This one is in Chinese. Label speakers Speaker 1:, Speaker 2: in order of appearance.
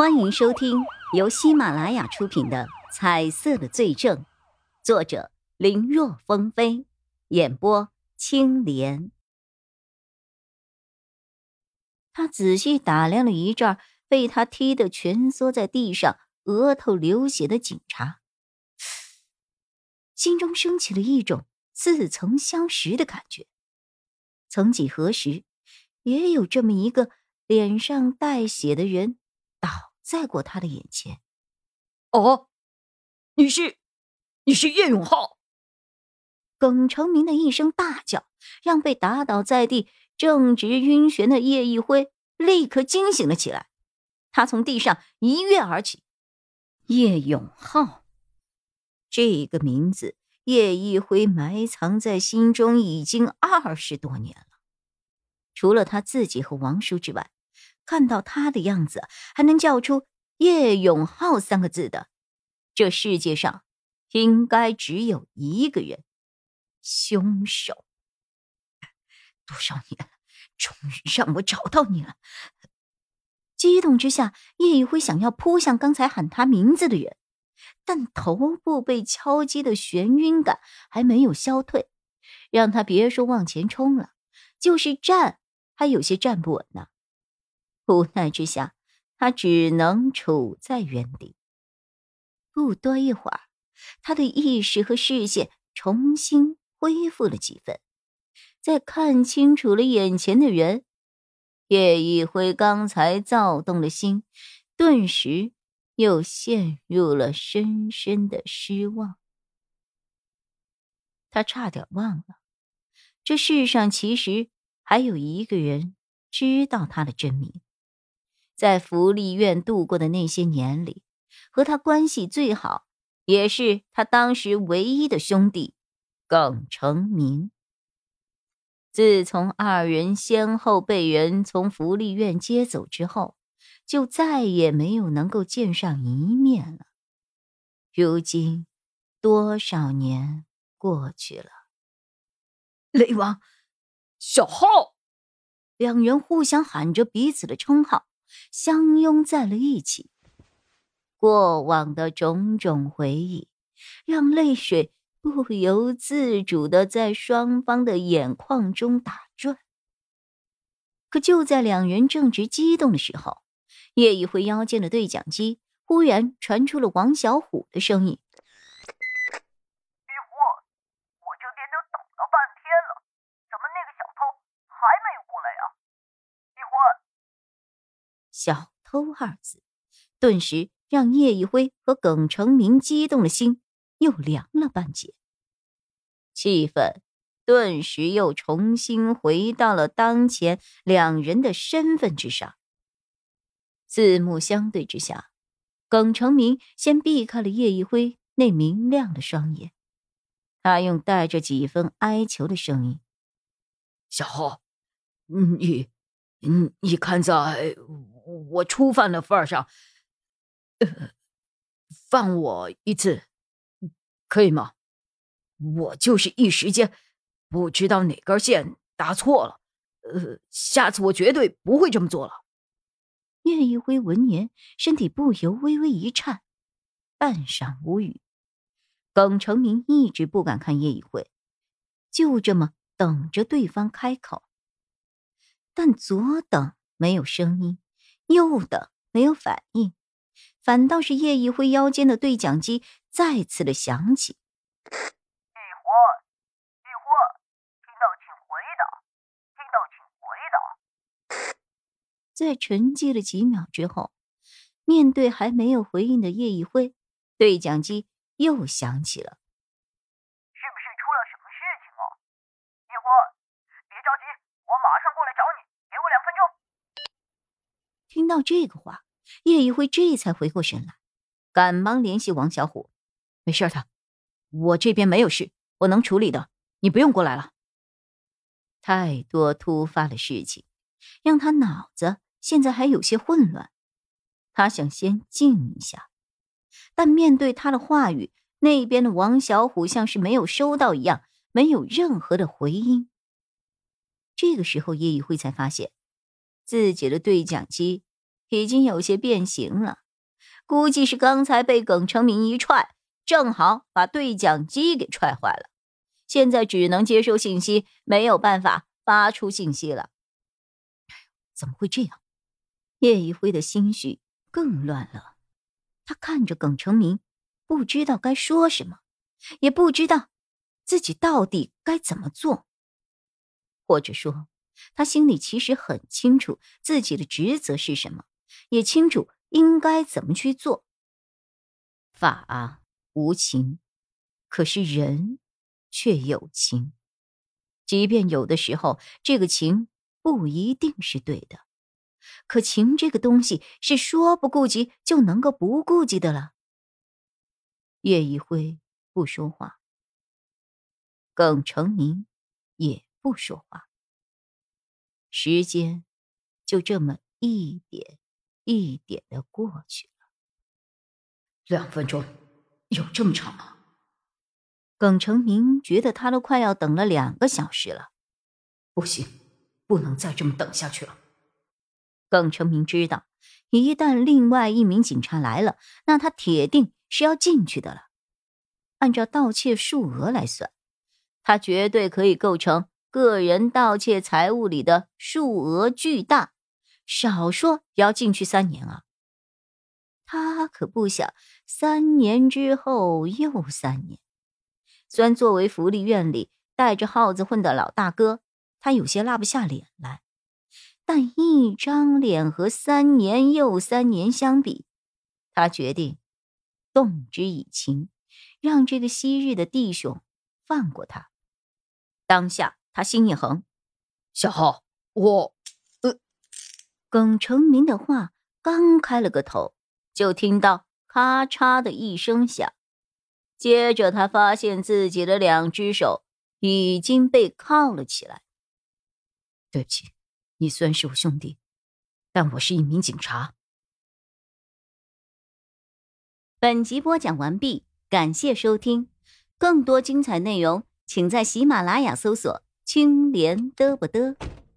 Speaker 1: 欢迎收听由喜马拉雅出品的《彩色的罪证》，作者林若风飞，演播青莲。他仔细打量了一阵被他踢得蜷缩在地上、额头流血的警察，心中升起了一种似曾相识的感觉。曾几何时，也有这么一个脸上带血的人。在过他的眼前，
Speaker 2: 哦，你是，你是叶永浩。
Speaker 1: 耿成明的一声大叫，让被打倒在地、正值晕眩的叶一辉立刻惊醒了起来。他从地上一跃而起，叶永浩，这个名字，叶一辉埋藏在心中已经二十多年了。除了他自己和王叔之外。看到他的样子，还能叫出叶永浩三个字的，这世界上应该只有一个人——凶手。多少年了，终于让我找到你了！激动之下，叶一辉想要扑向刚才喊他名字的人，但头部被敲击的眩晕感还没有消退，让他别说往前冲了，就是站还有些站不稳呢。无奈之下，他只能处在原地。不多一会儿，他的意识和视线重新恢复了几分。在看清楚了眼前的人，叶一辉刚才躁动的心，顿时又陷入了深深的失望。他差点忘了，这世上其实还有一个人知道他的真名。在福利院度过的那些年里，和他关系最好，也是他当时唯一的兄弟耿成明。自从二人先后被人从福利院接走之后，就再也没有能够见上一面了。如今，多少年过去了，
Speaker 2: 雷王，小浩，
Speaker 1: 两人互相喊着彼此的称号。相拥在了一起，过往的种种回忆让泪水不由自主的在双方的眼眶中打转。可就在两人正值激动的时候，叶一辉腰间的对讲机忽然传出了王小虎的声音。小偷二字，顿时让叶一辉和耿成明激动的心又凉了半截。气氛顿时又重新回到了当前两人的身份之上。四目相对之下，耿成明先避开了叶一辉那明亮的双眼，他用带着几分哀求的声音：“
Speaker 2: 小浩，你，你，你看在……”我初犯的份上，放我一次，可以吗？我就是一时间不知道哪根线搭错了，呃，下次我绝对不会这么做了。
Speaker 1: 叶一辉闻言，身体不由微微一颤，半晌无语。耿成明一直不敢看叶一辉，就这么等着对方开口，但左等没有声音。又的没有反应，反倒是叶一辉腰间的对讲机再次的响起：“
Speaker 3: 一辉，一辉，听到请回答，听到请回答。”
Speaker 1: 在沉寂了几秒之后，面对还没有回应的叶一辉，对讲机又响起了：“
Speaker 3: 是不是出了什么事情啊？一辉，别着急，我马上过来找你，给我两分钟。”
Speaker 1: 听到这个话，叶一辉这才回过神来，赶忙联系王小虎：“
Speaker 2: 没事的，我这边没有事，我能处理的，你不用过来了。”
Speaker 1: 太多突发的事情，让他脑子现在还有些混乱。他想先静一下，但面对他的话语，那边的王小虎像是没有收到一样，没有任何的回音。这个时候，叶一辉才发现。自己的对讲机已经有些变形了，估计是刚才被耿成明一踹，正好把对讲机给踹坏了，现在只能接收信息，没有办法发出信息了。
Speaker 2: 怎么会这样？
Speaker 1: 叶一辉的心绪更乱了，他看着耿成明，不知道该说什么，也不知道自己到底该怎么做，或者说，他心里其实很清楚自己的职责是什么。也清楚应该怎么去做。法无情，可是人却有情。即便有的时候这个情不一定是对的，可情这个东西是说不顾及就能够不顾及的了。叶一辉不说话，耿成明也不说话。时间就这么一点。一点的过去了，
Speaker 2: 两分钟，有这么长吗？
Speaker 1: 耿成明觉得他都快要等了两个小时了，
Speaker 2: 不行，不能再这么等下去了。
Speaker 1: 耿成明知道，一旦另外一名警察来了，那他铁定是要进去的了。按照盗窃数额来算，他绝对可以构成个人盗窃财物里的数额巨大。少说也要进去三年啊！他可不想三年之后又三年。虽然作为福利院里带着耗子混的老大哥，他有些拉不下脸来，但一张脸和三年又三年相比，他决定动之以情，让这个昔日的弟兄放过他。当下他心一横：“
Speaker 2: 小浩，我……”
Speaker 1: 耿成明的话刚开了个头，就听到咔嚓的一声响，接着他发现自己的两只手已经被铐了起来。
Speaker 2: 对不起，你虽然是我兄弟，但我是一名警察。
Speaker 1: 本集播讲完毕，感谢收听，更多精彩内容请在喜马拉雅搜索“青莲嘚不嘚”。